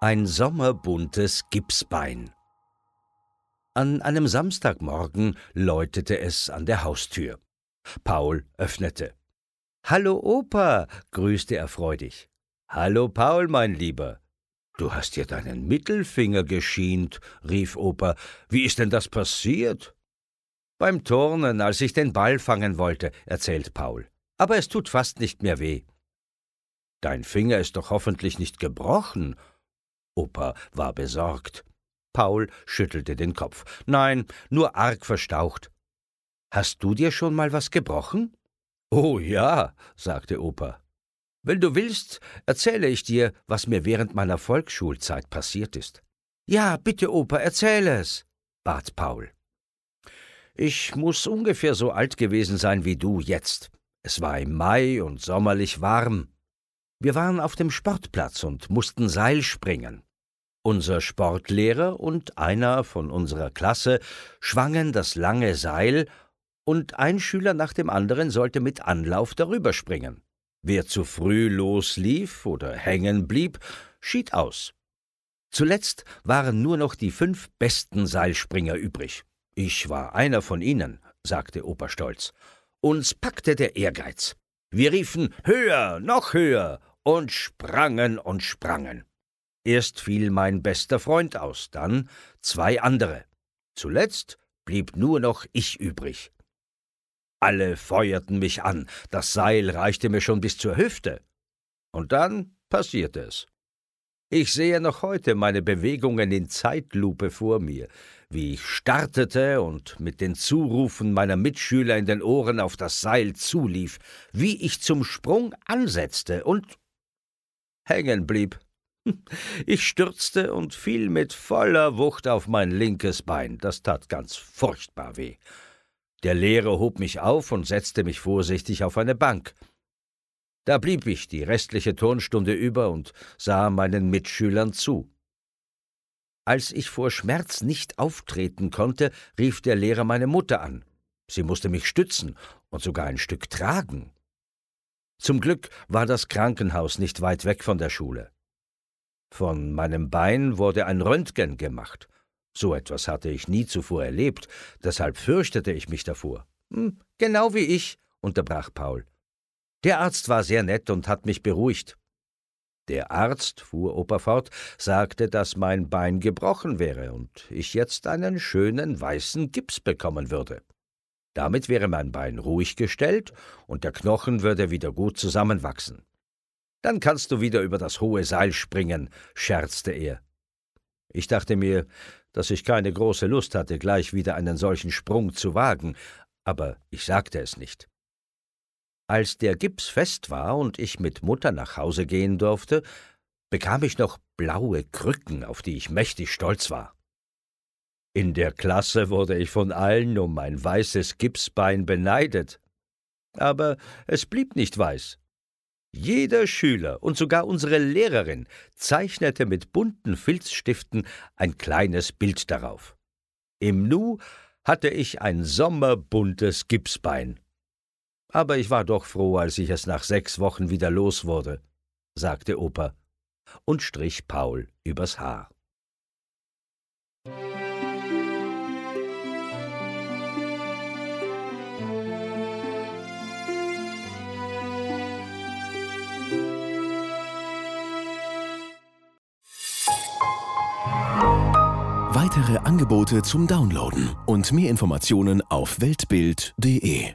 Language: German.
Ein sommerbuntes Gipsbein. An einem Samstagmorgen läutete es an der Haustür. Paul öffnete. Hallo Opa, grüßte er freudig. Hallo Paul, mein Lieber. Du hast dir deinen Mittelfinger geschient, rief Opa. Wie ist denn das passiert? Beim Turnen, als ich den Ball fangen wollte, erzählt Paul. Aber es tut fast nicht mehr weh. Dein Finger ist doch hoffentlich nicht gebrochen, Opa war besorgt. Paul schüttelte den Kopf. Nein, nur arg verstaucht. Hast du dir schon mal was gebrochen? Oh ja, sagte Opa. Wenn du willst, erzähle ich dir, was mir während meiner Volksschulzeit passiert ist. Ja, bitte, Opa, erzähle es, bat Paul. Ich muss ungefähr so alt gewesen sein wie du jetzt. Es war im Mai und sommerlich warm. Wir waren auf dem Sportplatz und mussten Seil springen. Unser Sportlehrer und einer von unserer Klasse schwangen das lange Seil, und ein Schüler nach dem anderen sollte mit Anlauf darüber springen. Wer zu früh loslief oder hängen blieb, schied aus. Zuletzt waren nur noch die fünf besten Seilspringer übrig. Ich war einer von ihnen, sagte Opa stolz. Uns packte der Ehrgeiz. Wir riefen höher, noch höher und sprangen und sprangen. Erst fiel mein bester Freund aus, dann zwei andere. Zuletzt blieb nur noch ich übrig. Alle feuerten mich an, das Seil reichte mir schon bis zur Hüfte. Und dann passierte es. Ich sehe noch heute meine Bewegungen in Zeitlupe vor mir, wie ich startete und mit den Zurufen meiner Mitschüler in den Ohren auf das Seil zulief, wie ich zum Sprung ansetzte und hängen blieb. Ich stürzte und fiel mit voller Wucht auf mein linkes Bein. Das tat ganz furchtbar weh. Der Lehrer hob mich auf und setzte mich vorsichtig auf eine Bank. Da blieb ich die restliche Turnstunde über und sah meinen Mitschülern zu. Als ich vor Schmerz nicht auftreten konnte, rief der Lehrer meine Mutter an. Sie musste mich stützen und sogar ein Stück tragen. Zum Glück war das Krankenhaus nicht weit weg von der Schule. Von meinem Bein wurde ein Röntgen gemacht. So etwas hatte ich nie zuvor erlebt, deshalb fürchtete ich mich davor. Hm, genau wie ich, unterbrach Paul. Der Arzt war sehr nett und hat mich beruhigt. Der Arzt, fuhr Opa fort, sagte, dass mein Bein gebrochen wäre und ich jetzt einen schönen weißen Gips bekommen würde. Damit wäre mein Bein ruhig gestellt und der Knochen würde wieder gut zusammenwachsen. Dann kannst du wieder über das hohe Seil springen, scherzte er. Ich dachte mir, dass ich keine große Lust hatte, gleich wieder einen solchen Sprung zu wagen, aber ich sagte es nicht. Als der Gips fest war und ich mit Mutter nach Hause gehen durfte, bekam ich noch blaue Krücken, auf die ich mächtig stolz war. In der Klasse wurde ich von allen um mein weißes Gipsbein beneidet. Aber es blieb nicht weiß. Jeder Schüler und sogar unsere Lehrerin zeichnete mit bunten Filzstiften ein kleines Bild darauf. Im Nu hatte ich ein sommerbuntes Gipsbein. Aber ich war doch froh, als ich es nach sechs Wochen wieder los wurde, sagte Opa und strich Paul übers Haar. Weitere Angebote zum Downloaden und mehr Informationen auf weltbild.de